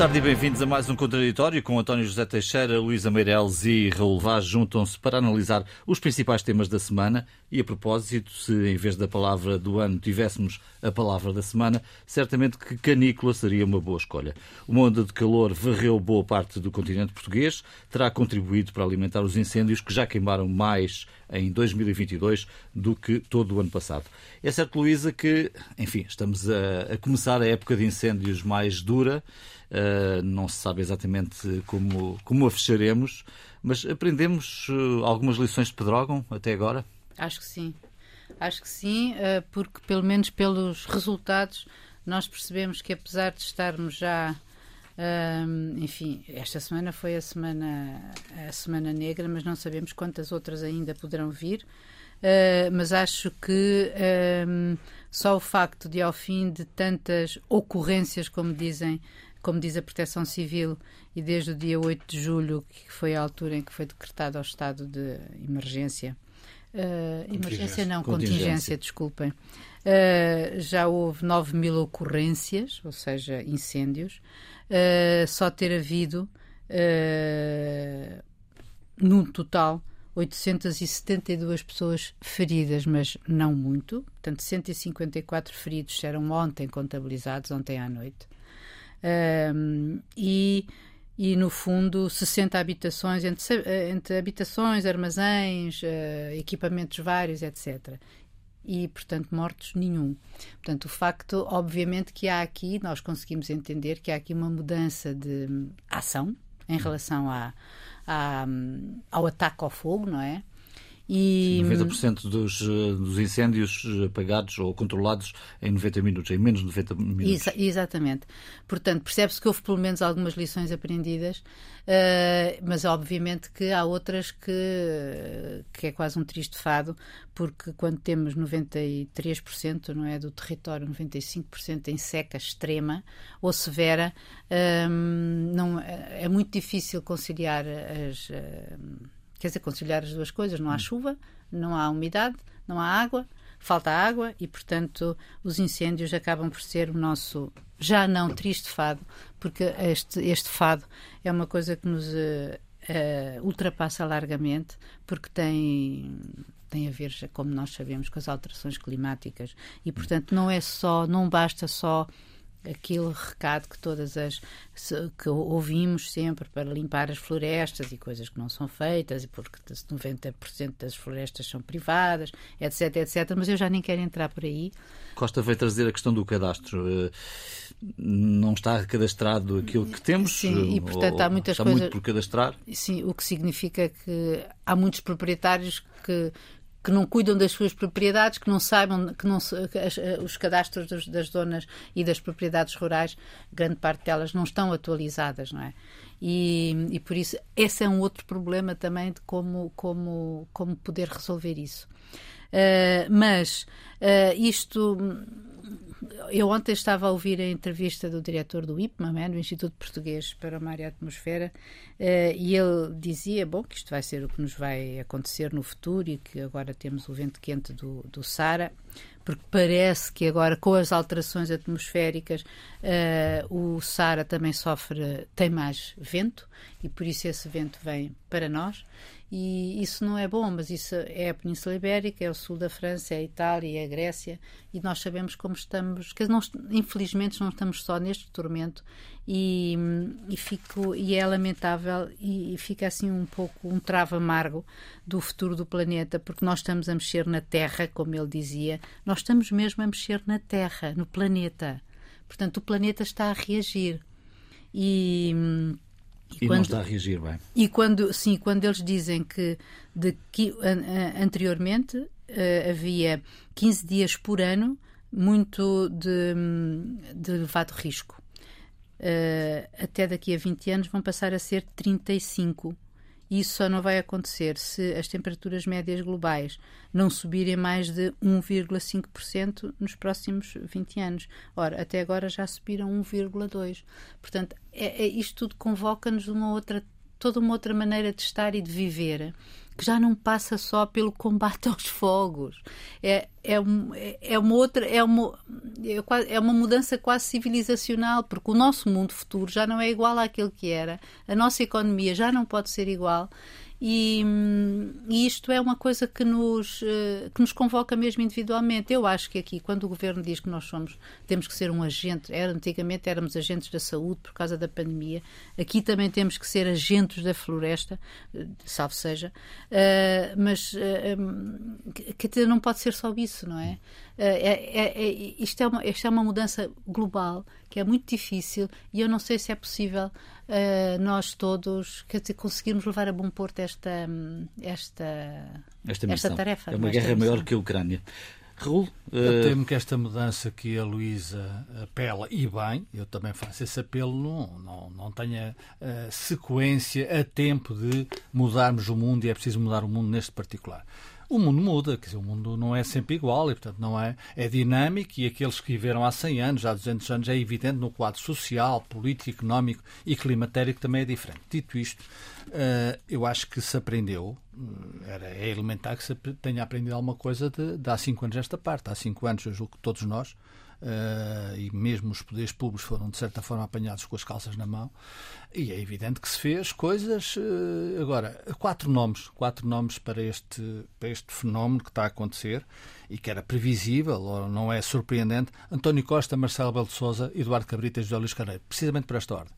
tarde e bem-vindos a mais um Contraditório com António José Teixeira, Luísa Meireles e Raul Vaz juntam-se para analisar os principais temas da semana e, a propósito, se em vez da palavra do ano tivéssemos a palavra da semana, certamente que canícula seria uma boa escolha. Uma onda de calor varreu boa parte do continente português, terá contribuído para alimentar os incêndios que já queimaram mais em 2022 do que todo o ano passado. É certo, Luísa, que, enfim, estamos a, a começar a época de incêndios mais dura. Uh, não se sabe exatamente como, como a fecharemos, mas aprendemos eh, algumas lições de Pedrógão até agora? Acho que sim. Acho que sim, eh, porque pelo menos pelos resultados nós percebemos que apesar de estarmos já enfim, esta semana foi a semana, a semana negra, mas não sabemos quantas outras ainda poderão vir. Uh, mas acho que só o facto de, ao fim de tantas ocorrências, como dizem como diz a Proteção Civil, e desde o dia 8 de julho, que foi a altura em que foi decretado ao estado de emergência, Uh, emergência não, contingência, contingência desculpem. Uh, já houve 9 mil ocorrências, ou seja, incêndios. Uh, só ter havido, no total, 872 pessoas feridas, mas não muito. Portanto, 154 feridos eram ontem contabilizados, ontem à noite. Um, e, e, no fundo, 60 habitações, entre, eh, entre habitações, armazéns, uh, equipamentos vários, etc. E, portanto, mortos nenhum. Portanto, o facto, obviamente, que há aqui, nós conseguimos entender que há aqui uma mudança de hum, ação em relação a hum, ao ataque ao fogo, não é? E... 90% dos, eh, dos incêndios eh, apagados ou controlados em 90 minutos, em menos de 90 minutos. Exatamente. Portanto, percebe-se que houve pelo menos algumas lições aprendidas, uh, mas obviamente que há outras que, que é quase um triste fado, porque quando temos 93% não é, do território, 95% em seca extrema ou severa, ehm, não, é, é muito difícil conciliar as. Quer dizer, conciliar as duas coisas. Não há hum. chuva, não há umidade, não há água, falta água e, portanto, os incêndios acabam por ser o nosso já não triste fado, porque este, este fado é uma coisa que nos uh, uh, ultrapassa largamente, porque tem tem a ver, como nós sabemos, com as alterações climáticas. E, hum. portanto, não é só, não basta só aquele recado que todas as que ouvimos sempre para limpar as florestas e coisas que não são feitas, porque 90% das florestas são privadas, etc, etc, mas eu já nem quero entrar por aí. Costa veio trazer a questão do cadastro. Eh, não está cadastrado aquilo que temos? Sim, e eh, portanto há muitas está coisas... muito por cadastrar? Sim, o que significa que há muitos proprietários que que não cuidam das suas propriedades, que não saibam que não, eh, os cadastros das zonas e das propriedades rurais, grande parte delas não estão atualizadas, não é? E, e por isso esse é um outro problema também de como como como poder resolver isso. Uh, mas uh, isto eu ontem estava a ouvir a entrevista do diretor do IPMA, é? do Instituto Português para o Mar e a Atmosfera, uh, e ele dizia, bom, que isto vai ser o que nos vai acontecer no futuro e que agora temos o vento quente do, do Sara, porque parece que agora com as alterações atmosféricas uh, o Sara também sofre, tem mais vento e por isso esse vento vem para nós e isso não é bom, mas isso é a Península Ibérica, é o sul da França, é a Itália, é a Grécia, e nós sabemos como estamos. Que infelizmente não estamos só neste tormento, e, e, fico, e é lamentável, e, e fica assim um pouco um travo amargo do futuro do planeta, porque nós estamos a mexer na Terra, como ele dizia, nós estamos mesmo a mexer na Terra, no planeta. Portanto, o planeta está a reagir. E e, e quando, não está a reagir bem. E quando, sim, quando eles dizem que, de, que anteriormente uh, havia 15 dias por ano muito de, de elevado risco. Uh, até daqui a 20 anos vão passar a ser 35 isso só não vai acontecer se as temperaturas médias globais não subirem mais de 1,5% nos próximos 20 anos. Ora, até agora já subiram 1,2%. Portanto, é, é, isto tudo convoca-nos uma outra toda uma outra maneira de estar e de viver que já não passa só pelo combate aos fogos. É, é, um, é uma outra, é uma, é uma mudança quase civilizacional, porque o nosso mundo futuro já não é igual àquele que era, a nossa economia já não pode ser igual e, e, isto é uma coisa que nos, eh, que nos convoca mesmo individualmente. Eu acho que aqui, quando o governo diz que nós somos, temos que ser um agente, era, antigamente éramos agentes da saúde por causa da pandemia, aqui também temos que ser agentes da floresta, eh, salvo seja, uh, mas uh, que não pode ser só isso, não é? Uh, é, é, é isto, é uma, isto é uma mudança global que é muito difícil e eu não sei se é possível uh, nós todos quer dizer, conseguirmos levar a bom porto esta, esta, esta, esta tarefa. É uma guerra missão. maior que a Ucrânia. Raul? Uh... Eu temo que esta mudança que a Luísa apela, e bem, eu também faço esse apelo, não, não, não tenha uh, sequência a tempo de mudarmos o mundo e é preciso mudar o mundo neste particular o mundo muda, quer dizer, o mundo não é sempre igual e, portanto, não é, é dinâmico e aqueles que viveram há 100 anos, há 200 anos, é evidente no quadro social, político, económico e climatérico também é diferente. Dito isto, uh, eu acho que se aprendeu, eh, era, é elementar que se tenha aprendido alguma coisa de, de há 5 anos esta parte. Há 5 anos, eu julgo que todos nós, uh, e mesmo os poderes públicos foram, de certa forma, apanhados com as calças na mão. E é evidente que se fez coisas. Uh, agora, quatro nomes, quatro nomes para este, para este fenómeno que está a acontecer e que era previsível, ou não é surpreendente: António Costa, Marcelo Belo de Souza, Eduardo Cabrita e José Luís Carneiro, precisamente por esta ordem.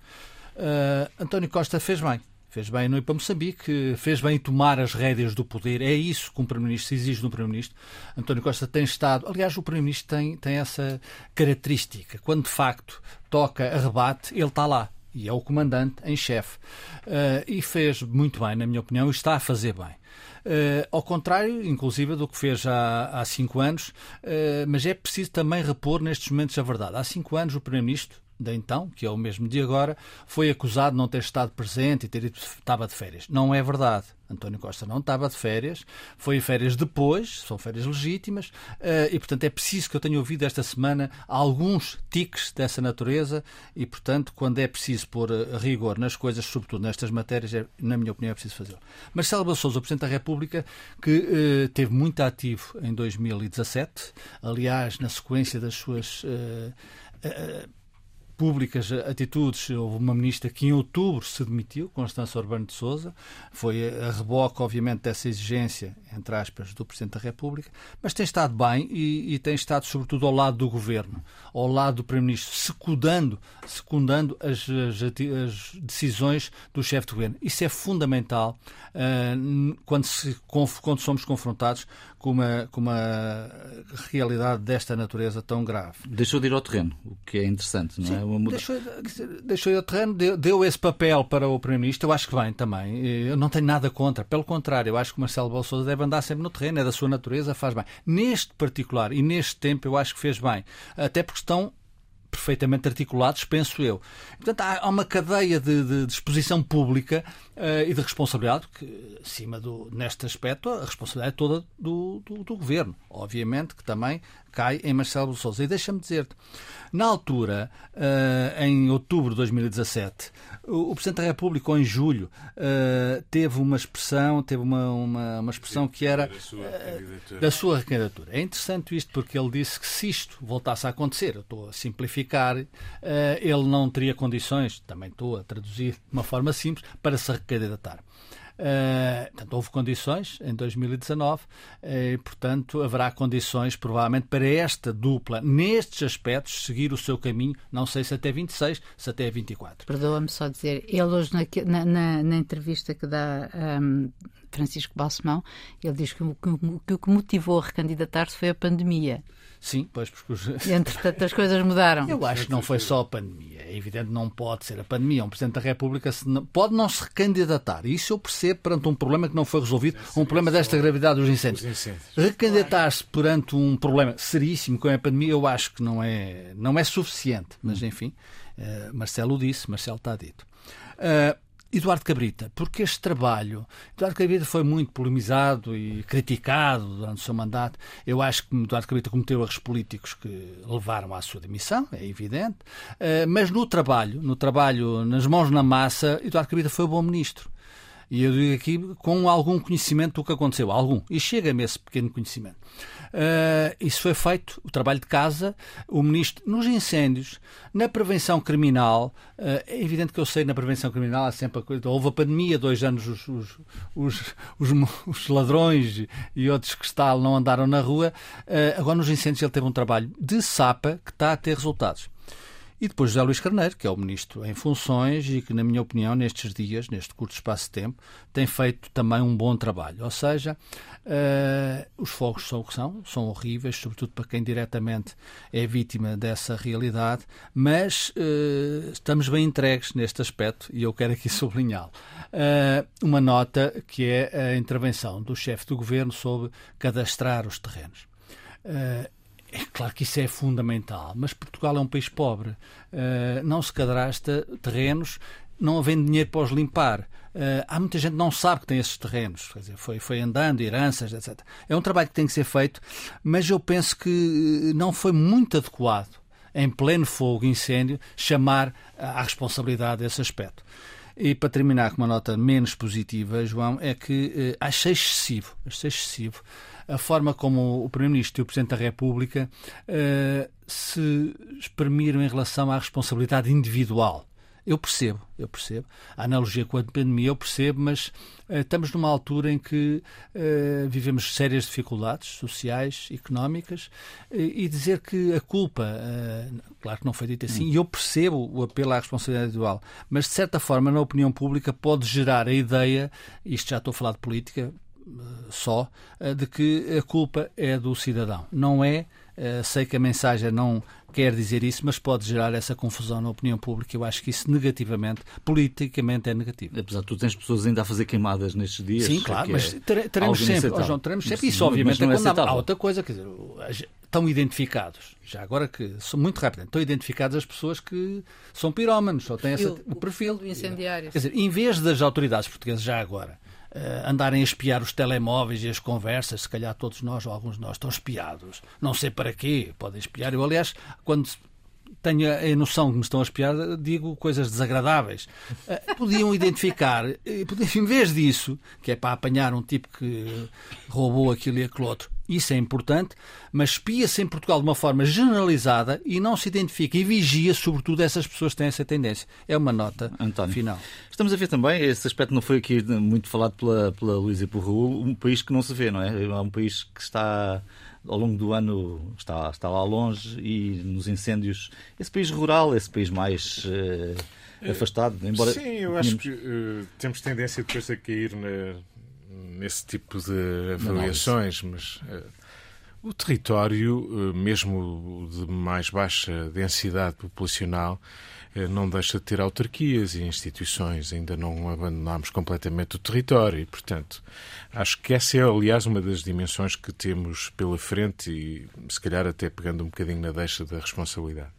Uh, António Costa fez bem Fez bem não ir para Moçambique, fez bem tomar as rédeas do poder. É isso que um Primeiro-Ministro exige de um Primeiro-Ministro. António Costa tem estado. Aliás, o Primeiro-Ministro tem, tem essa característica. Quando de facto toca a rebate, ele está lá. E é o comandante em chefe. Uh, e fez muito bem, na minha opinião, e está a fazer bem. Uh, ao contrário, inclusive, do que fez há, há cinco anos, uh, mas é preciso também repor nestes momentos a verdade. Há cinco anos, o Primeiro-Ministro de então, que é o mesmo de agora, foi acusado de não ter estado presente e ter dito estava de férias. Não é verdade. António Costa não estava de férias, foi férias depois, são férias legítimas, eh, e portanto é preciso que eu tenha ouvido esta semana alguns tiques dessa natureza, e portanto, quando é preciso pôr eh, rigor nas coisas, sobretudo nestas matérias, é, na minha opinião, é preciso fazê-lo. Marcelo Rebelo o Presidente da República, que eh, teve muito ativo em 2017, aliás, na sequência das suas. Uh, uh, públicas atitudes. Houve uma ministra que em outubro se demitiu, Constança Urbano de Souza, foi a reboque, obviamente, dessa exigência, entre aspas, do Presidente da República, mas tem estado bem e, e tem estado, sobretudo, ao lado do Governo, ao lado do Primeiro-Ministro, secundando, secundando as, as, as, decisões do chefe de governo. Isso é fundamental uh, quando, se, quando somos confrontados com uma, com uma realidade desta natureza tão grave. Deixou de ir ao terreno, o que é interessante, não é? Sim, é? deixou, deixou ir ao terreno, deu, deu esse papel para o Primeiro-Ministro, eu acho que bem também. Eu não tenho nada contra, pelo contrário, eu acho que o Marcelo Bolsonaro deve andar sempre no terreno, é da sua natureza, faz bem. Neste particular e neste tempo, eu acho que fez bem, até porque estão perfeitamente articulados, penso eu. Portanto, há uma cadeia de, de, de exposição pública uh, e de responsabilidade, que, acima do, neste aspecto, a responsabilidade é toda do, do, do governo. Obviamente que também cai em Marcelo Souza. E deixa-me dizer-te, na altura, uh, em outubro de 2017, o, Presidente da República, ou em julho, uh, teve uma expressão, teve uma, uma, uma expressão que era da sua, da sua candidatura. É interessante isto porque ele disse que se isto voltasse a acontecer, eu estou a simplificar, ele não teria condições, também estou a traduzir de uma forma simples, para se recandidatar. Uh, portanto, houve condições em 2019 uh, e, portanto, haverá condições, provavelmente, para esta dupla, nestes aspectos, seguir o seu caminho, não sei se até 26, se até 24. Perdoa-me só dizer, ele hoje, na, na, na entrevista que dá um, Francisco Balsemão, ele diz que, que, que o que motivou a recandidatar-se foi a pandemia. Sim, pois porque os... Entretanto, as coisas mudaram. Eu acho que não foi só a pandemia. É evidente não pode ser a pandemia. Um Presidente da República pode não se recandidatar. Isso eu percebo perante um problema que não foi resolvido, um problema desta gravidade dos incêndios. Recandidatar-se perante um problema seríssimo como é a pandemia, eu acho que não é, não é suficiente. Mas, hum. enfim, uh, Marcelo disse, Marcelo está dito. Uh, Eduardo Cabrita, porque este trabalho, Eduardo Cabrita foi muito polemizado e criticado durante o seu mandato. Eu acho que Eduardo Cabrita cometeu erros políticos que levaram à sua demissão, é evidente. Eh, mas no trabalho, no trabalho, nas mãos na massa, Eduardo Cabrita foi um bom ministro. E eu digo aqui com algum conhecimento do que aconteceu, algum. E chega-me esse pequeno conhecimento. Uh, isso foi feito, o trabalho de casa, o ministro, nos incêndios, na prevenção criminal. Uh, é evidente que eu sei na prevenção criminal há sempre a coisa. Houve a pandemia, dois anos os, os, os, os, os ladrões e outros que está, não andaram na rua. Uh, agora nos incêndios ele teve um trabalho de sapa que está a ter resultados. E depois José Luís Carneiro, que é o ministro em funções e que, na minha opinião, nestes dias, neste curto espaço de tempo, tem feito também um bom trabalho. Ou seja, uh, os fogos são o que são, são horríveis, sobretudo para quem diretamente é vítima dessa realidade, mas uh, estamos bem entregues neste aspecto e eu quero aqui sublinhá-lo. Uh, uma nota que é a intervenção do chefe do governo sobre cadastrar os terrenos. É claro que isso é fundamental, mas Portugal é um país pobre. Uh, não se cadrasta terrenos, não havendo dinheiro para os limpar. Uh, há muita gente que não sabe que tem esses terrenos, quer dizer, foi, foi andando, heranças, etc. É um trabalho que tem que ser feito, mas eu penso que não foi muito adequado, em pleno fogo, incêndio, chamar à responsabilidade esse aspecto. E para terminar com uma nota menos positiva, João, é que uh, achei excessivo, achei excessivo a forma como o Primeiro-Ministro e o Presidente da República uh, se exprimiram em relação à responsabilidade individual. Eu percebo, eu percebo. A analogia com a pandemia eu percebo, mas uh, estamos numa altura em que uh, vivemos sérias dificuldades sociais, económicas, uh, e dizer que a culpa, claro que não foi dito assim, e eu percebo o apelo à responsabilidade individual, mas de certa forma na opinião pública pode gerar a ideia, isto já estou a falar de política, só eh, de que a culpa é do cidadão. Não é, eh, sei que a mensagem não quer dizer isso, mas pode gerar essa confusão na opinião pública. Eu acho que isso negativamente, politicamente, é negativo. Apesar de tu tens pessoas ainda a fazer queimadas nestes dias. Sim, claro, é mas teremos sempre, oh, João, teremos sempre. Isso, obviamente, é quando há, outra coisa, quer dizer, estão identificados, já agora que são muito rápido, estão identificadas as pessoas que são pirómanos, só têm esse o perfil do incendiário. Quer dizer, em vez das autoridades portuguesas já agora andarem a espiar os telemóveis e as conversas, se calhar todos nós ou alguns de nós estão espiados. Não sei para quê, podem espiar. Eu, aliás, quando tenho a noção que me estão a espiar, digo coisas desagradáveis. Uh, podiam identificar, em vez disso, que é para apanhar um tipo que roubou aquilo e aquilo outro, isso é importante, mas espia-se em Portugal de uma forma generalizada e não se identifica e vigia, sobretudo, essas pessoas que têm essa tendência. É uma nota António, final. Estamos a ver também, esse aspecto não foi aqui muito falado pela, pela Luísa e por Raul, um país que não se vê, não é? É um país que está ao longo do ano está, está lá longe e nos incêndios, esse país rural, esse país mais uh, afastado, embora... Sim, eu acho que uh, temos tendência depois a cair na, nesse tipo de avaliações, mas uh, o território, uh, mesmo de mais baixa densidade populacional, uh, não deixa de ter autarquias e instituições. Ainda não abandonámos completamente o território e, portanto, acho que essa é, aliás, uma das dimensões que temos pela frente e, se calhar, até pegando um bocadinho na deixa da responsabilidade.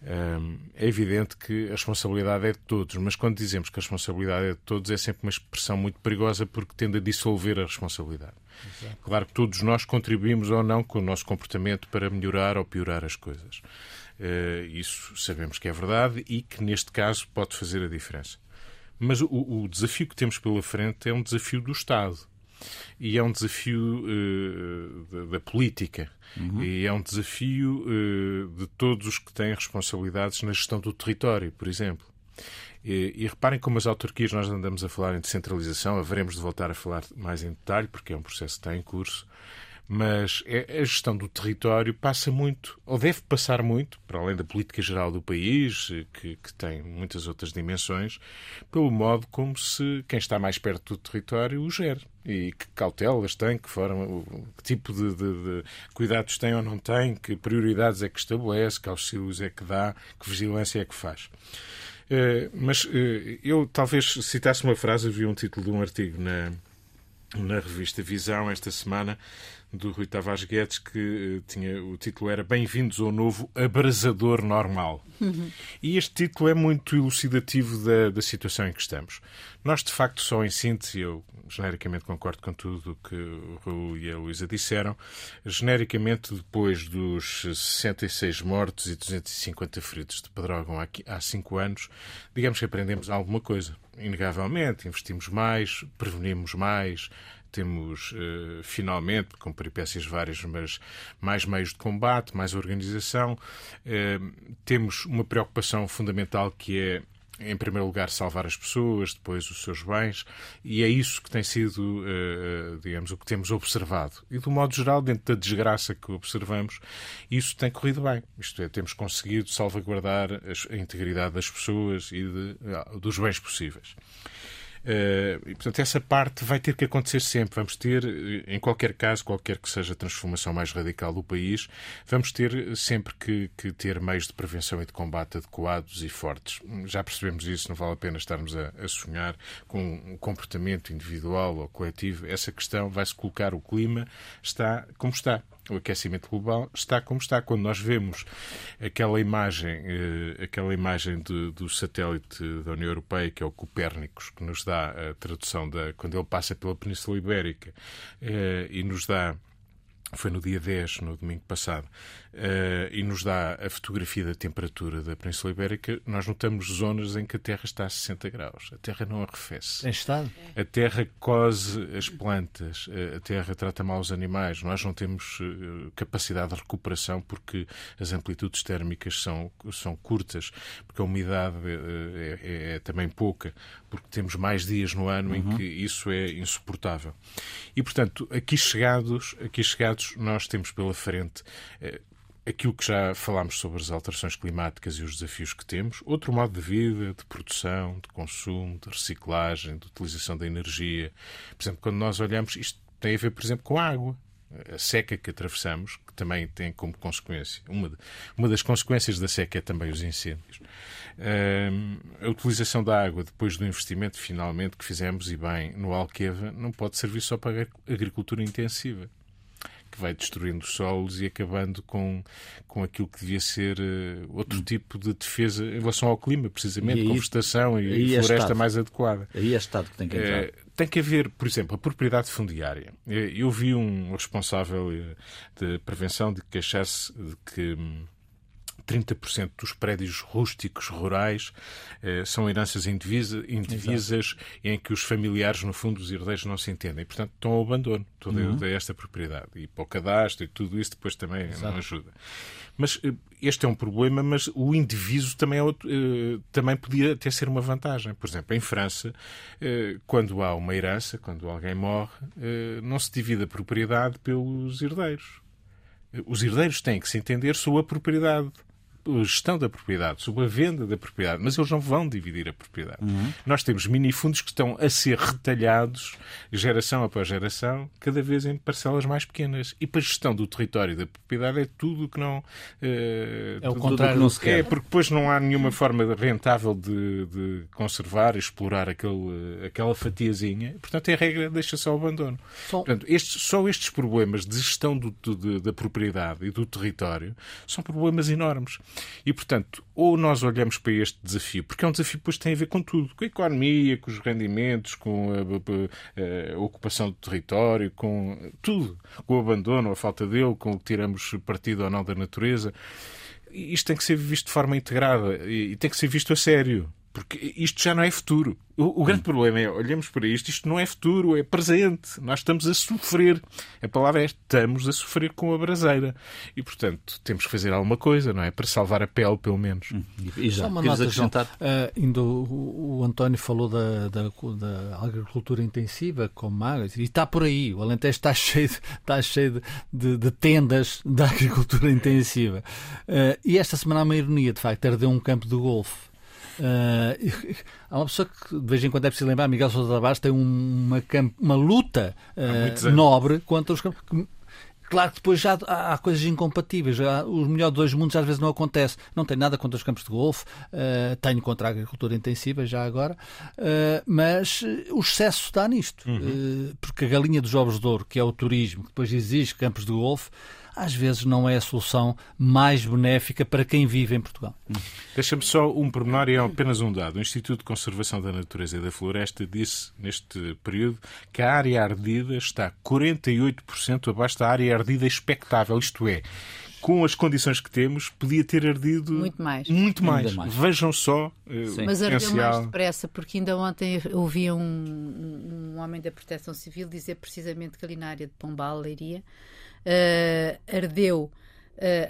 É evidente que a responsabilidade é de todos, mas quando dizemos que a responsabilidade é de todos é sempre uma expressão muito perigosa porque tende a dissolver a responsabilidade. Exato. Claro que todos nós contribuímos ou não com o nosso comportamento para melhorar ou piorar as coisas. Eh, isso sabemos que é verdade e que neste caso pode fazer a diferença. Mas o, o desafio que temos pela frente é um desafio do Estado e é um desafio uh, da, da, política uhum. e é um desafio uh, de todos os que têm responsabilidades na gestão do território, por exemplo. E, e, reparem como as autarquias, nós andamos a falar em descentralização, haveremos de voltar a falar mais em detalhe, porque é um processo que está em curso, mas é, a gestão do território passa muito, ou deve passar muito, para além da política geral do país, que, que, tem muitas outras dimensões, pelo modo como se quem está mais perto do território o gere. E que cautelas tem, que, forma, que tipo de, de, de cuidados tem ou não tem, que prioridades é que estabelece, que auxílios é que dá, que vigilância é que faz. Uh, mas uh, eu talvez citasse uma frase, vi um título de um artigo na, na revista Visão esta semana, do Rui Tavares Guedes, que eh, tinha, o título era Bem-vindos ao novo abrasador normal. Uhum. E este título é muito elucidativo da, da situação em que estamos. Nós, de facto, só em síntese, eu genericamente concordo com tudo o que o Raul e a Luísa disseram, genericamente, depois dos 66 mortos e 250 feridos de Pedrógão há 5 anos, digamos que aprendemos alguma coisa. inegavelmente, investimos mais, prevenimos mais, temos uh, finalmente, com peripécias várias, mas mais meios de combate, mais organização. Uh, temos uma preocupação fundamental que é em primeiro lugar, salvar as pessoas, depois os seus bens, e é isso que tem sido, digamos, o que temos observado. E, do modo geral, dentro da desgraça que observamos, isso tem corrido bem. Isto é, temos conseguido salvaguardar a integridade das pessoas e de, dos bens possíveis. Uh, e, portanto, essa parte vai ter que acontecer sempre. Vamos ter, eh, em qualquer caso, qualquer que seja a transformação mais radical do país, vamos ter sempre que, que, ter meios de prevenção e de combate adequados e fortes. Já percebemos isso, não vale a pena estarmos a, a sonhar com um comportamento individual ou coletivo. Essa questão vai-se colocar, o clima está como está o aquecimento global está como está. Quando nós vemos aquela imagem, eh, aquela imagem de, do satélite da União Europeia, que é o Copérnicos, que nos dá a tradução da quando ele passa pela Península Ibérica eh, e nos dá foi no dia 10, no domingo passado, e nos dá a fotografia da temperatura da Península Ibérica, nós notamos zonas em que a Terra está a 60 graus. A Terra não arrefece. Em estado? A Terra cose as plantas, eh, a Terra trata mal os animais. Nós não temos uh, capacidade de recuperação porque as amplitudes térmicas são, são curtas, porque a umidade é, é, é, também pouca, porque temos mais dias no ano uhum. em que isso é insuportável. E, portanto, aqui chegados, aqui chegados nós temos pela frente aquilo que já falámos sobre as alterações climáticas e os desafios que temos, outro modo de vida, de produção, de consumo, de reciclagem, de utilização da energia. Por exemplo, quando nós olhamos, isto tem a ver, por exemplo, com a água. A seca que atravessamos, que também tem como consequência, uma, de, uma das consequências da seca é também os incêndios. a utilização da água depois do investimento, finalmente, que fizemos, e bem, no Alqueva, não pode servir só para a agricultura intensiva que vai destruindo os solos e acabando com, com aquilo que devia ser uh, outro tipo de defesa em relação ao clima, precisamente, aí, com vegetação e, é floresta mais adequada. Aí é Estado que tem que entrar. Uh, tem que haver, por exemplo, a propriedade fundiária. Eh, eu vi um responsável de prevenção de queixar-se de que hum, 30% dos prédios rústicos rurais eh, são heranças indivisa, indivisas Exato. em que os familiares, no fundo, os herdeiros não se entendem. E, portanto, estão ao abandono toda uhum. esta propriedade. E para o cadastro e tudo isso depois também Exato. não ajuda. Mas eh, este é um problema, mas o indiviso também, é outro, eh, também podia até ser uma vantagem. Por exemplo, em França, eh, quando há uma herança, quando alguém morre, eh, não se divide a propriedade pelos herdeiros. Os herdeiros têm que se entender sobre a propriedade gestão da propriedade, sobre a venda da propriedade, mas eles não vão dividir a propriedade. Uhum. Nós temos minifundos que estão a ser retalhados, geração após geração, cada vez em parcelas mais pequenas. E para a gestão do território e da propriedade é tudo o que não. Uh, é o contrário, que não se quer. É, porque depois não há nenhuma forma rentável de, de conservar, explorar aquele, aquela fatiazinha. Portanto, é a regra deixa só o abandono. Só, Portanto, estes, só estes problemas de gestão do, do, da propriedade e do território são problemas enormes. E, portanto, ou nós olhamos para este desafio, porque é um desafio que depois tem a ver com tudo, com a economia, com os rendimentos, com a, a, a ocupação do território, com tudo, com o abandono, a falta dele, com o que tiramos partido ou não da natureza. Isto tem que ser visto de forma integrada e tem que ser visto a sério. Porque isto já não é futuro. O, o grande hum. problema é, olhamos para isto, isto não é futuro, é presente. Nós estamos a sofrer. A palavra é estamos a sofrer com a braseira. E, portanto, temos que fazer alguma coisa, não é? Para salvar a pele, pelo menos. Hum. E já, Só uma nota, acrescentar? Uh, ainda o, o, António falou da, da, da, agricultura intensiva, com magas, e está por aí. O Alentejo está cheio, de, está cheio de, de, de tendas da agricultura intensiva. Uh, e esta semana há uma ironia, de facto, ardeu um campo de golfe Uh, há uma pessoa que de vez em quando é preciso lembrar, Miguel Sousa Tavares tem uma, uma luta uh, nobre contra os campos. Claro que depois já há, há coisas incompatíveis. Já, os melhores dois mundos às vezes não acontece. Não tenho nada contra os campos de golfe, uh, tenho contra a agricultura intensiva já agora, uh, mas o excesso está nisto. Uhum. Uh, porque a galinha dos ovos de ouro, que é o turismo, que depois exige campos de golfe, às vezes não é a solução mais benéfica para quem vive em Portugal. Deixa-me só um pormenor e é apenas um dado. O Instituto de Conservação da Natureza e da Floresta disse neste período que a área ardida está 48% abaixo da área ardida expectável, isto é, com as condições que temos, podia ter ardido muito mais. Muito mais. mais. Vejam só. Uh, Mas ardeu mais depressa, porque ainda ontem ouvi um, um, homem da Proteção Civil dizer precisamente que ali na área de Pombal, Leiria, uh, ardeu uh,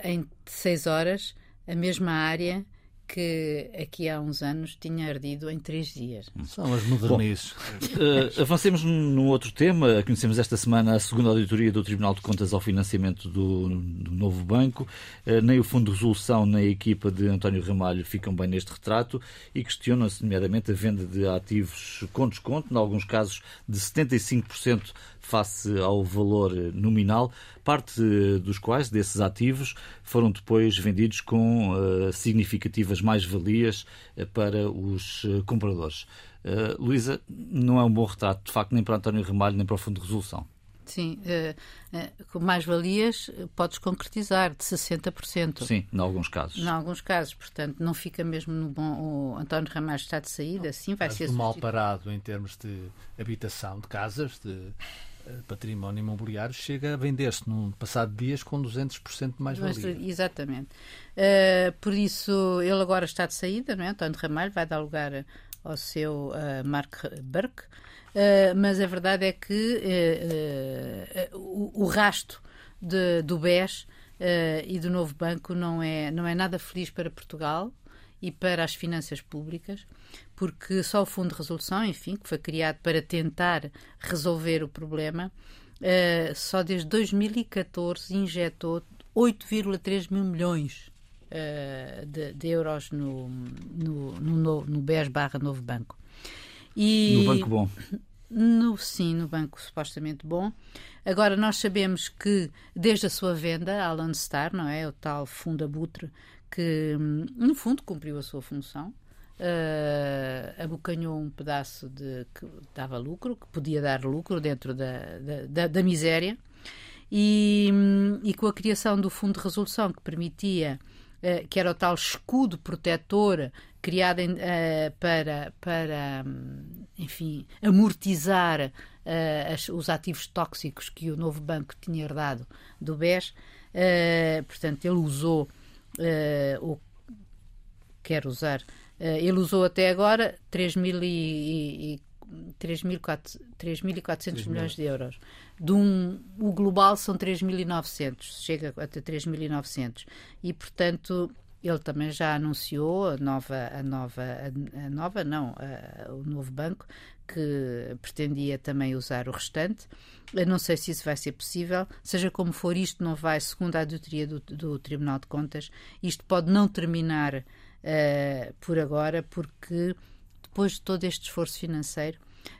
em seis horas a mesma área que aqui há uns anos tinha ardido em três dias. São as modernices. uh, avancemos num outro tema. Conhecemos esta semana a segunda auditoria do Tribunal de Contas ao financiamento do, do novo banco. Uh, nem o Fundo de Resolução nem a equipa de António Ramalho ficam bem neste retrato e questionam-se, nomeadamente, a venda de ativos com desconto, em alguns casos de 75% face ao valor nominal, parte dos quais, desses ativos, foram depois vendidos com uh, significativas mais-valias uh, para os uh, compradores. Luísa, não é um bom retrato, de facto, nem para António Ramalho, nem para o Fundo de Resolução. Sim, com mais-valias podes concretizar de 60%. Sim, em alguns casos. Em alguns casos, portanto, não fica mesmo no bom. O António Ramalho está de saída, sim, vai ser. mal parado em termos de habitação de casas, de património imobiliário chega a vender-se num passado de dias com 200% mais valia. Exatamente. Uh, por isso, ele agora está de saída, não é? António Ramalho vai dar lugar ao seu uh, Mark Burke, uh, mas a verdade é que o, o, rasto de, do BES e do novo banco não é, não é nada feliz para Portugal e para as finanças públicas, porque só o Fundo de Resolução, enfim, que foi criado para tentar resolver o problema, uh, só desde 2014 injetou 8,3 mil milhões uh, de, de, euros no, no, no, no BES barra Novo Banco. E, no Banco Bom. No, sim, no banco supostamente bom. Agora, nós sabemos que desde a sua venda, a Landstar, não é? O tal fundo abutre, que hum, no fundo cumpriu a sua função, uh, abocanhou um pedaço de que dava lucro, que podia dar lucro dentro da, da, da miséria, e, e, com a criação do Fundo de Resolução, que permitia, uh, que era o tal escudo protetor criado em, uh, para, para, enfim, amortizar uh, as, os ativos tóxicos que o novo banco tinha herdado do BES. portanto, ele usou, ou quer usar, eh, ele usou até agora 3.400 milhões de euros. De um, o global são 3.900, chega até 3.900. E, portanto, ele também já anunciou a nova, a nova, a nova não, a, o novo banco, que pretendia também usar o restante. Eu não sei se isso vai ser possível. Seja como for, isto não vai, segundo a auditoria do, do Tribunal de Contas, isto pode não terminar uh, por agora, porque depois de todo este esforço financeiro,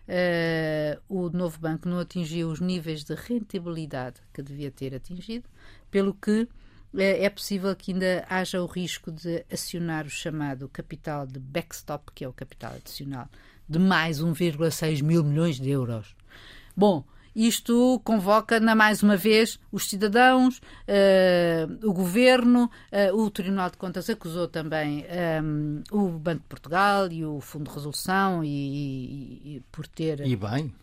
uh, o novo banco não atingiu os níveis de rentabilidade que devia ter atingido, pelo que uh, é possível que ainda haja o risco de acionar o chamado capital de backstop, que é o capital adicional, de mais 1,6 mil milhões de euros. Bom, isto convoca, na mais uma vez, os cidadãos, uh, o governo, uh, o Tribunal de Contas acusou também um, eh, o Banco de Portugal e o Fundo de Resolução e, e, e por ter. E bem.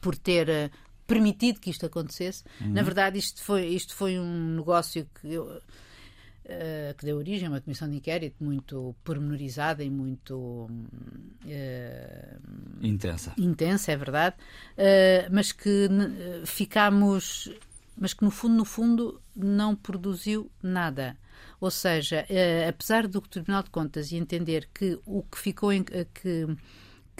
Por ter permitido que isto acontecesse. Uhum. Na verdade, isto foi, isto foi um negócio que eu uh, que deu origem a uma comissão de inquérito muito pormenorizada e muito uh, intensa. Intensa, é verdade, uh, mas que ficámos, mas que no fundo, no fundo, não produziu nada. Ou seja, apesar do Tribunal de Contas entender que o que ficou em, que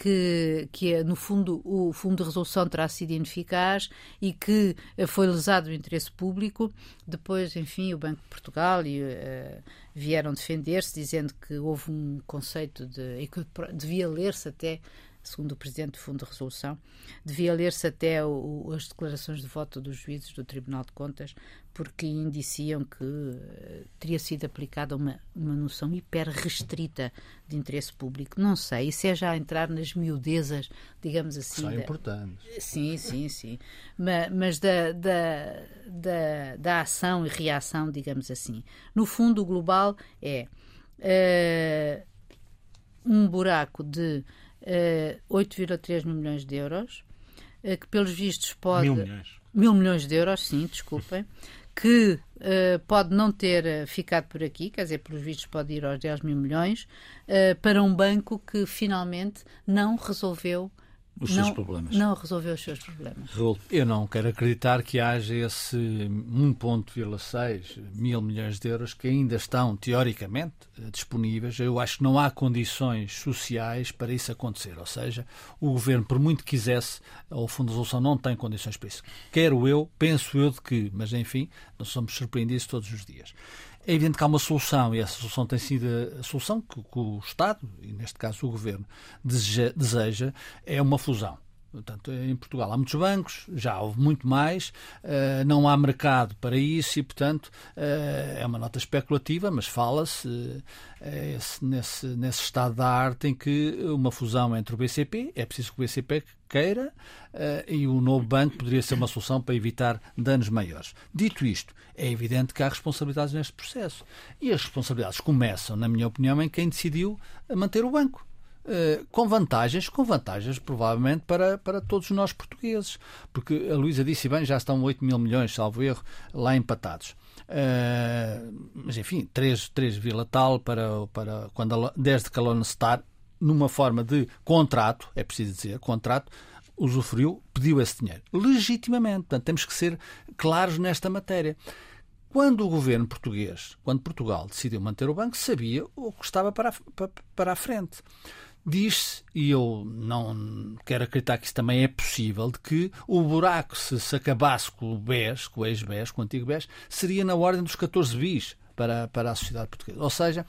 que, que é, no fundo, o Fundo de Resolução terá sido ineficaz e que eh, foi lesado o interesse público. Depois, enfim, o Banco de Portugal e, uh, vieram defender-se, dizendo que houve um conceito de. e que devia ler-se até segundo o Presidente do Fundo de Resolução, devia ler-se até o, as declarações de voto dos juízes do Tribunal de Contas, porque indiciam que uh, teria sido aplicada uma, uma noção hiper restrita de interesse público. Não sei, isso é já entrar nas miudezas, digamos assim. São da, importantes. Sim, sim, sim. mas, mas da, da, da, da, ação e reação, digamos assim. No fundo, o global é uh, um buraco de eh, 8,3 mil milhões de euros, uh, que pelos vistos pode. Mil milhões. Mil milhões de euros, sim, desculpem. que uh, pode não ter ficado por aqui, quer dizer, pelos vistos pode ir aos 10 mil milhões, uh, para um banco que finalmente não resolveu os não, seus problemas. Não resolveu os seus problemas. Eu não quero acreditar que haja esse 1,6 mil milhões de euros que ainda estão, teoricamente, disponíveis. Eu acho que não há condições sociais para isso acontecer. Ou seja, o governo, por muito que quisesse, o Fundo de Resolução não tem condições para isso. Quero eu, penso eu de que, mas enfim, nós somos surpreendidos todos os dias. É evidente que há uma solução, e essa solução tem sido a solução que, que o Estado, e neste caso o Governo, deseja, deseja é uma fusão. Portanto, em Portugal há muitos bancos, já houve muito mais, uh, não há mercado para isso e, portanto, uh, é uma nota especulativa, mas fala-se uh, nesse, nesse estado da arte em que uma fusão entre o BCP, é preciso que o BCP queira, e o novo banco poderia ser uma solução para evitar danos maiores. Dito isto, é evidente que há responsabilidades neste processo. E as responsabilidades começam, na minha opinião, em quem decidiu manter o banco. Uh, com vantagens, com vantagens provavelmente para, para todos nós portugueses, porque a Luísa disse bem, já estão 8 mil milhões, salvo erro, lá empatados. Uh, mas enfim, 3, 3 vila tal para, para quando a, desde que a Lone Star, numa forma de contrato, é preciso dizer, contrato, usufruiu, pediu esse dinheiro. Legitimamente. Portanto, temos que ser claros nesta matéria. Quando o governo português, quando Portugal decidiu manter o banco, sabia o que estava para a, para a frente. Diz-se, e eu não quero acreditar que isso também é possível, de que o buraco, se, se acabasse com o BES, com o ex-BES, com o antigo BES, seria na ordem dos 14 bis para, para a sociedade portuguesa. Ou seja,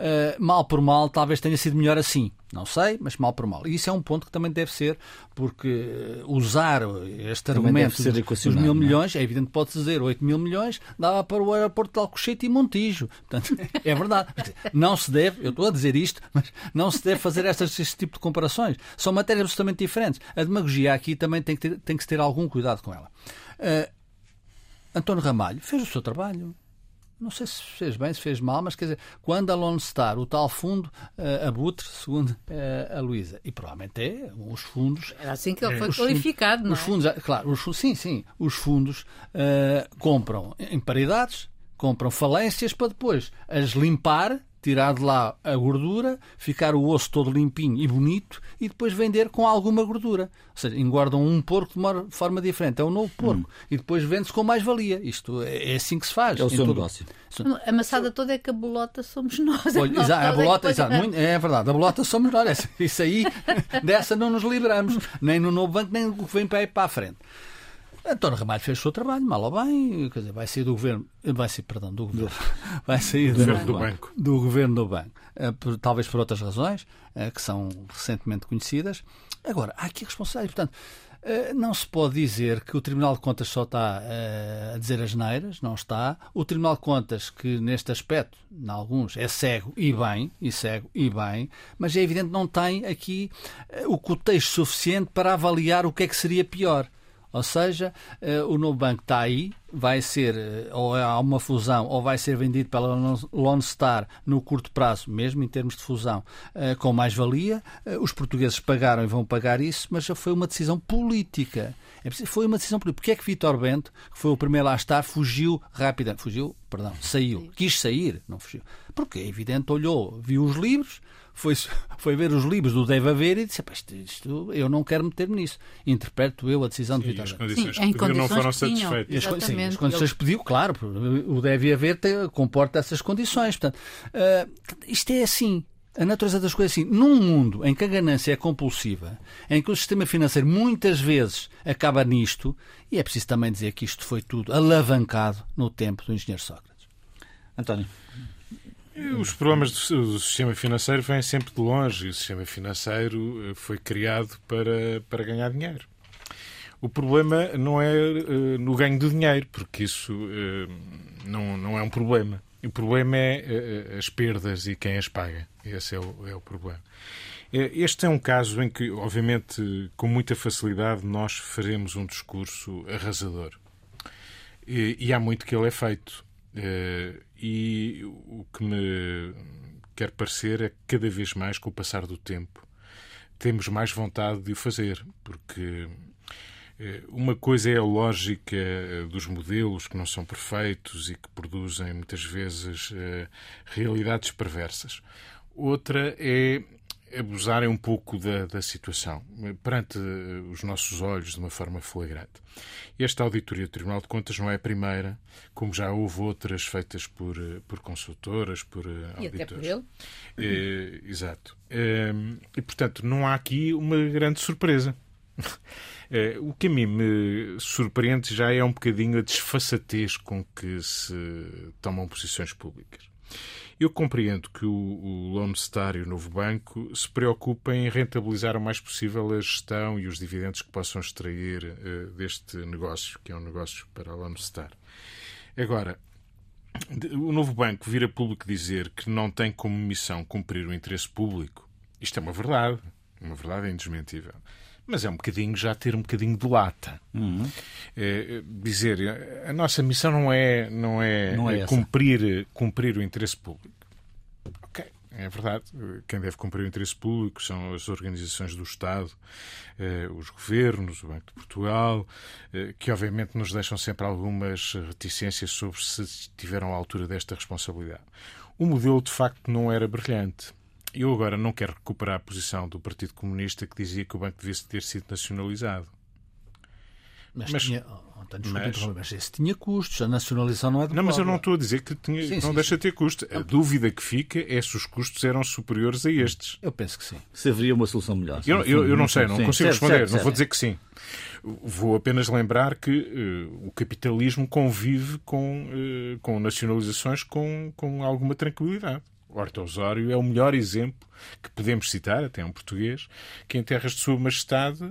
uh, mal por mal, talvez tenha sido melhor assim. Não sei, mas mal por mal. E isso é um ponto que também deve ser, porque eh, usar este também argumento dos mil é? milhões, é? é evidente que pode dizer 8 mil milhões dava para o aeroporto de Alcochete e Montijo. Portanto, é verdade. Não se deve, eu estou a dizer isto, mas não se deve fazer estas, este tipo de comparações. São matérias absolutamente diferentes. A demagogia aqui também tem que, ter, tem que se ter algum cuidado com ela. Uh, António Ramalho fez o seu trabalho não sei se fez bem, se fez mal, mas quer dizer, quando a Lone Star, o tal fundo uh, abutre, segundo uh, a Luísa, e provavelmente é, os fundos. Era assim que ele foi qualificado, fundos, não é? Os fundos, claro, os, sim, sim, os fundos uh, compram em paridades, compram falências para depois as limpar tirar de lá a gordura, ficar o osso todo limpinho e bonito e depois vender com alguma gordura. Ou seja, engordam um porco de uma forma diferente. É um novo porco. Hum. E depois vende-se com mais valia. Isto é, é assim que se faz. É o seu todo... negócio. A maçada toda é que a bolota somos nós. Olha, nós a bolota, é, exato, muito, é verdade. A bolota somos nós. Isso aí, dessa não nos livramos. Nem no novo banco, nem o que vem para aí para a frente. António Ramalho fez o seu trabalho, mal ou bem, quer dizer, vai sair do governo, vai sair, perdão, do governo, vai sair do, governo do banco. Do governo do banco, eh, talvez por outras razões, eh, que são recentemente conhecidas. Agora, há aqui responsabilidade, portanto, eh, não se pode dizer que o Tribunal de Contas só está a dizer as neiras, não está. O Tribunal de Contas, que neste aspecto, em alguns, é cego e bem, e cego e bem, mas é evidente que não tem aqui o contexto suficiente para avaliar o que é que seria pior. Ou seja, eh, o novo banco está aí, vai ser, eh, ou há uma fusão, ou vai ser vendido pela Lone Star no curto prazo, mesmo em termos de fusão, eh, com mais-valia. Os portugueses pagaram e vão pagar isso, mas já foi uma decisão política. É foi uma decisão política. Porquê é que Vitor Bento, que foi o primeiro lá a estar, fugiu rapidamente? Fugiu, perdão, saiu. Quis sair, não fugiu. Porque é evidente, olhou, viu os livros, foi, foi ver os livros do Deve Haver e disse: isto, isto, eu não quero meter-me nisso. Interpreto eu a decisão sim, de Vitor. As condições sim, que pediu não foram satisfeitas. As, sim, as condições que pediu, claro, o Deve Haver te, comporta essas condições. Portanto, uh, isto é assim. A natureza das coisas é assim. Num mundo em que a ganância é compulsiva, em que o sistema financeiro muitas vezes acaba nisto, e é preciso também dizer que isto foi tudo alavancado no tempo do engenheiro Sócrates. António. Os problemas do, sistema financeiro vêm sempre de longe o sistema financeiro eh, foi criado para, para ganhar dinheiro. O problema não é uh, no ganho do dinheiro, porque isso uh, não, não é um problema. O problema é as perdas e quem as paga. Esse é o, é o problema. Este é um caso em que, obviamente, com muita facilidade, nós faremos um discurso arrasador. E, e há muito que ele é feito. E o que me quer parecer é que cada vez mais, com o passar do tempo, temos mais vontade de o fazer, porque Eh, uma coisa é a lógica eh, dos modelos que não são perfeitos e que produzem muitas vezes eh, realidades perversas. Outra é abusarem um pouco da, da, situação, perante os nossos olhos de uma forma flagrante. Esta auditoria do Tribunal de Contas não é a primeira, como já houve outras feitas por, por consultoras, por e auditores. Até por ele. É, exato. É, e, portanto, não há aqui uma grande surpresa. É, o que a mim me surpreende já é um bocadinho a desfaçatez com que se tomam posições públicas. Eu compreendo que o, o Lone Star e o novo banco se preocupem em rentabilizar o mais possível a gestão e os dividendos que possam extrair uh, deste negócio, que é um negócio para a Lone Star. Agora, o novo banco vir a público dizer que não tem como missão cumprir o interesse público, isto é uma verdade, uma verdade indesmentível mas é um bocadinho já ter um bocadinho de lata. Uhum. É, dizer, a nossa missão não é, não é, não é cumprir, cumprir o interesse público. Ok, é verdade. Quem deve cumprir o interesse público são as organizações do Estado, eh, os governos, o Banco de Portugal, eh, que obviamente nos deixam sempre algumas reticências sobre se estiveram à altura desta responsabilidade. O modelo, de facto, não era brilhante. Eu agora não quero recuperar a posição do Partido Comunista que dizia que o banco devia ter sido nacionalizado. Mas, mas, tinha, oh, António, mas, mas esse tinha custos, a nacionalização não é do Não, mas eu não estou a dizer que tinha, sim, não sim, deixa de ter custos. A dúvida que fica é se os custos eram superiores a estes. Eu penso que sim. Se haveria uma solução melhor. Eu, eu, eu não sei, não sim, consigo certo, responder, certo, não vou dizer que sim. Vou apenas lembrar que uh, o capitalismo convive com, uh, com nacionalizações com, com alguma tranquilidade. Horta Osório é o melhor exemplo que podemos citar, até um português, que em terras de Sua Majestade,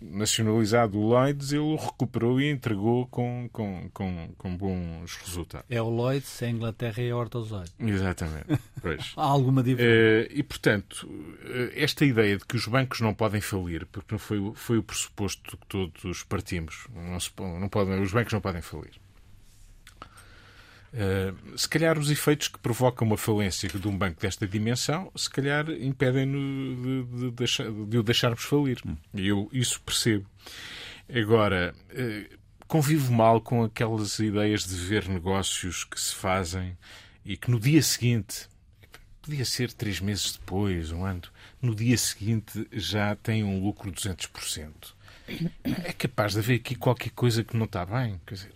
nacionalizado o Lloyds, ele o recuperou e entregou com, com, com, com bons resultados. É o Lloyds, a Inglaterra e a Horta Osório. Exatamente. Pois. Há alguma diferença? Uh, e, portanto, uh, esta ideia de que os bancos não podem falir, porque não foi, foi o pressuposto que todos partimos, não, se, não podem, os bancos não podem falir. Uh, se calhar os efeitos que provocam uma falência de um banco desta dimensão, se calhar impedem-no de, de, de, o deixarmos falir. E eu isso percebo. Agora, uh, convivo mal com aquelas ideias de ver negócios que se fazem e que no dia seguinte, podia ser três meses depois, um ano, no dia seguinte já tem um lucro de 200%. É capaz de haver aqui qualquer coisa que não está bem. Quer dizer,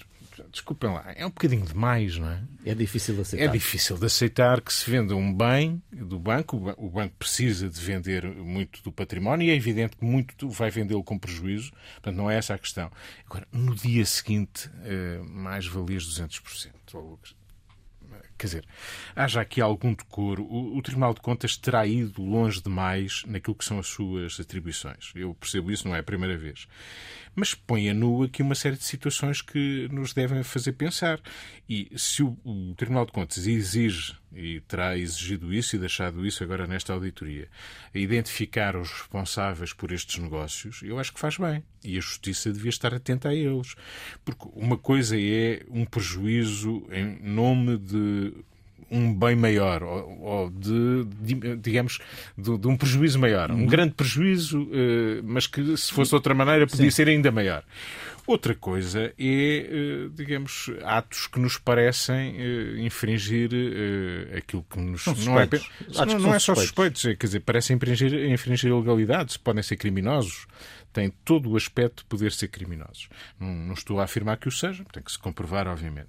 desculpem lá, é um bocadinho demais, não é? É difícil de aceitar. É difícil de aceitar que se venda um bem do banco, o banco precisa de vender muito do património e é evidente que muito vai vendê-lo com prejuízo, portanto não é essa a questão. Agora, no dia seguinte, eh, mais valias 200%. Quer dizer, haja aqui algum decoro. O, o, Tribunal de Contas terá ido longe demais naquilo que são as suas atribuições. Eu percebo isso, não é a primeira vez mas põe a nu aqui uma série de situações que nos devem fazer pensar. E se o, o Tribunal de Contas exige, e terá exigido isso e deixado isso agora nesta auditoria, identificar os responsáveis por estes negócios, eu acho que faz bem. E a Justiça devia estar atenta a eles. Porque uma coisa é um prejuízo em nome de um bem maior, ou, ou de, de, digamos, de, de, um prejuízo maior. Um uhum. grande prejuízo, eh, mas que se fosse de outra maneira podia Sim. ser ainda maior. Outra coisa é, eh, digamos, atos que nos parecem eh, infringir aquilo que nos. não é, não, não é só suspeitos, é, quer dizer, parecem infringir, infringir ilegalidades, podem ser criminosos, têm todo o aspecto de poder ser criminosos. Não, não estou a afirmar que o sejam, tem que se comprovar, obviamente.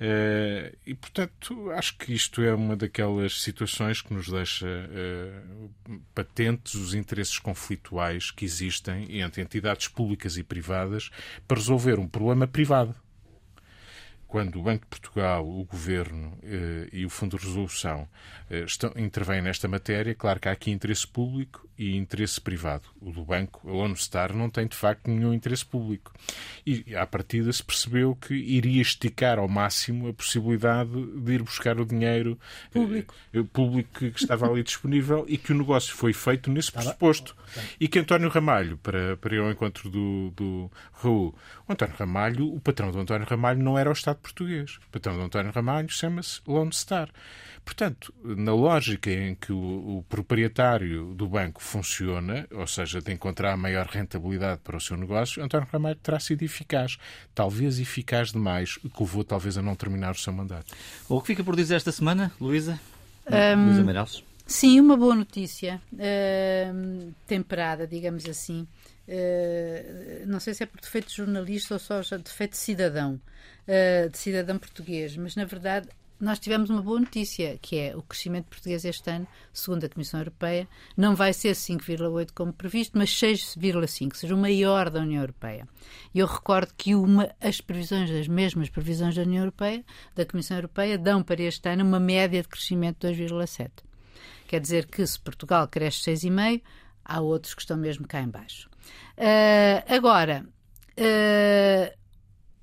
Uh, e, portanto, acho que isto é uma daquelas situações que nos deixa uh, patentes os interesses conflituais que existem entre entidades públicas e privadas para resolver um problema privado quando o Banco de Portugal, o Governo eh, e o Fundo de Resolução eh, estão, intervêm nesta matéria, claro que há aqui interesse público e interesse privado. O do banco, a Lone Star, não tem de facto nenhum interesse público. E à partida se percebeu que iria esticar ao máximo a possibilidade de ir buscar o dinheiro público, eh, público que estava ali disponível e que o negócio foi feito nesse pressuposto. E que António Ramalho, para, para ir ao encontro do, do Raul, o António Ramalho, o patrão do António Ramalho não era o Estado português. O patrão de António Ramalho chama-se Lone Star. Portanto, na lógica em que o, o, proprietário do banco funciona, ou seja, de encontrar maior rentabilidade para o seu negócio, António Ramalho terá sido eficaz. Talvez eficaz demais, que o levou talvez a não terminar o seu mandato. O que fica por dizer esta semana, Luísa? Um, Luísa Meirelles? Sim, uma boa notícia, uh, temperada, digamos assim. Uh, não sei se é por defeito de jornalista ou só defeito de cidadão, uh, de cidadão português, mas na verdade nós tivemos uma boa notícia, que é o crescimento português este ano, segundo a Comissão Europeia, não vai ser 5,8 como previsto, mas 6,5, seja o maior da União Europeia. E eu recordo que uma, as previsões, as mesmas previsões da União Europeia, da Comissão Europeia, dão para este ano uma média de crescimento de 2,7. Quer dizer que se Portugal cresce 6,5, há outros que estão mesmo cá em baixo. Uh, agora, uh,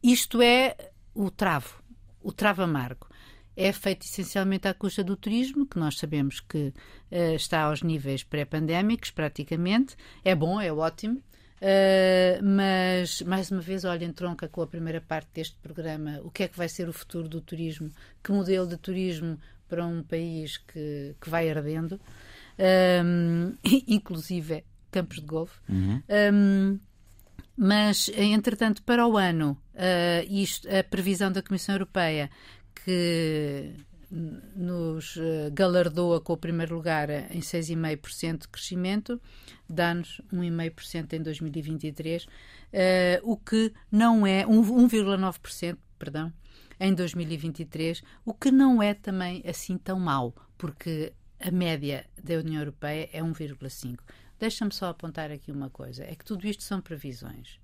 isto é o travo, o travo amargo é feito essencialmente à custa do turismo, que nós sabemos que uh, está aos níveis pré-pandémicos, praticamente. É bom, é ótimo. Uh, mas, mais uma vez, olha, entronca com a primeira parte deste programa. O que é que vai ser o futuro do turismo? Que modelo de turismo para um país que, que vai ardendo? Um, inclusive campos de golfe. Uhum. Um, mas, entretanto, para o ano, uh, isto, a previsão da Comissão Europeia que nos eh, galardoa com o primeiro lugar em 6,5% de crescimento, dá-nos 1,5% em 2023, uh, o que não é 1,9%, perdão, em 2023, o que não é também assim tão mau, porque a média da União Europeia é 1,5. Deixa-me só apontar aqui uma coisa: é que tudo isto são previsões.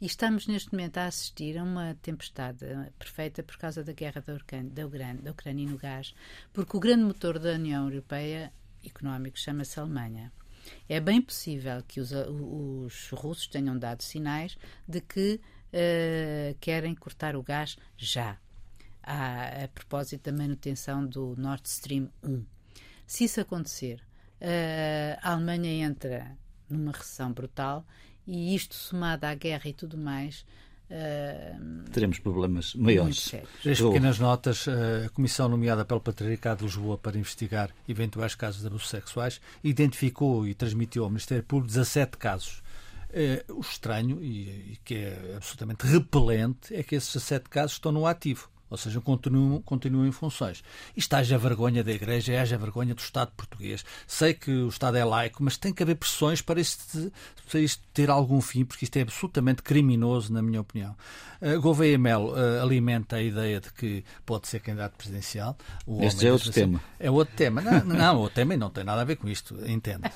E estamos neste momento a assistir a uma tempestade perfeita por causa da guerra da Ucrânia, Ucrânia no gás, porque o grande motor da União Europeia económico chama-se Alemanha. É bem possível que os, os, russos tenham dado sinais de que uh, querem cortar o gás já, a, a, propósito da manutenção do Nord Stream 1. Se isso acontecer, uh, a Alemanha entra numa recessão brutal e isto somado à guerra e tudo mais. Uh, Teremos problemas maiores. Três pequenas notas. A Comissão nomeada pelo Patriarcado de Lisboa para investigar eventuais casos de abusos sexuais identificou e transmitiu ao Ministério Público 17 casos. Uh, o estranho e, e, que é absolutamente repelente é que esses 17 casos estão no ativo ou seja, continuam, continuam em funções. Isto haja vergonha da Igreja, haja vergonha do Estado português. Sei que o Estado é laico, mas tem que haver pressões para isto, para isto ter algum fim, porque isto é absolutamente criminoso, na minha opinião. Uh, Gouveia Melo uh, alimenta a ideia de que pode ser candidato presidencial. O este é outro tema. É outro tema. Não, não, o tema não tem nada a ver com isto, entende.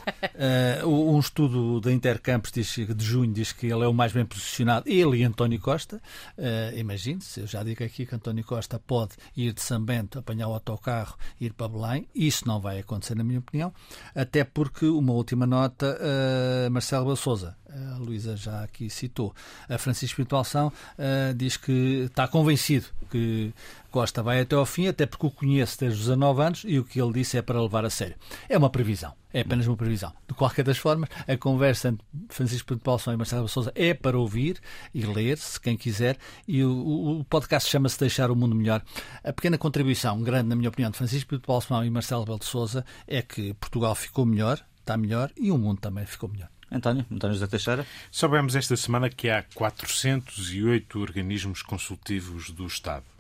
Uh, um estudo da Intercampos diz, de junho diz que ele é o mais bem posicionado, ele e António Costa. Uh, Imagine-se, eu já digo aqui que António Costa pode ir de São Bento, apanhar o autocarro ir para Belém. Isso não vai acontecer, na minha opinião, até porque uma última nota, uh, Marcelo Souza, a Luísa já aqui citou, a Francisco Espiritual São uh, diz que está convencido que Costa vai até ao fim, até porque o conhece desde os 19 anos e o que ele disse é para levar a sério. É uma previsão, é apenas uma previsão. De qualquer das formas, a conversa entre Francisco Pinto Paulson e Marcelo Souza é para ouvir e ler, se quem quiser, e o, o podcast chama-se Deixar o Mundo Melhor. A pequena contribuição, grande, na minha opinião, de Francisco Pinto Paulson e Marcelo Belo de Souza é que Portugal ficou melhor, está melhor, e o mundo também ficou melhor. António, António José Teixeira. Soubemos esta semana que há 408 organismos consultivos do Estado.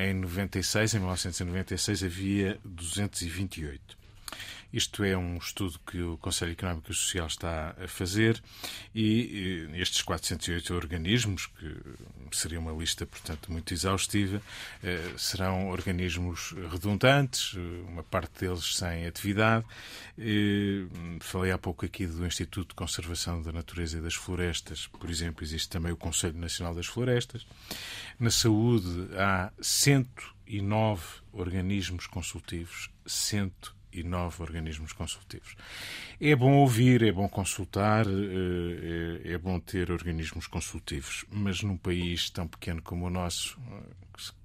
Em 96, em 1996, havia 228. Isto é um estudo que o Conselho Económico e Social está a fazer e estes 408 organismos, que seria uma lista, portanto, muito exaustiva, eh, serão organismos redundantes, uma parte deles sem atividade. Falei há pouco aqui do Instituto de Conservação da Natureza e das Florestas, por exemplo, existe também o Conselho Nacional das Florestas. Na saúde há 109 organismos consultivos, 109 e nove organismos consultivos. É bom ouvir, é bom consultar, eh, é, é bom ter organismos consultivos, mas num país tão pequeno como o nosso,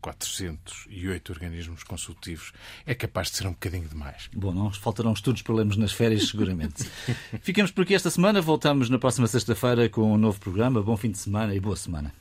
408 organismos consultivos, é capaz de ser um bocadinho demais. Bom, não faltarão estudos para lermos nas férias, seguramente. Ficamos por aqui esta semana, voltamos na próxima sexta-feira com um novo programa. Bom fim de semana e boa semana.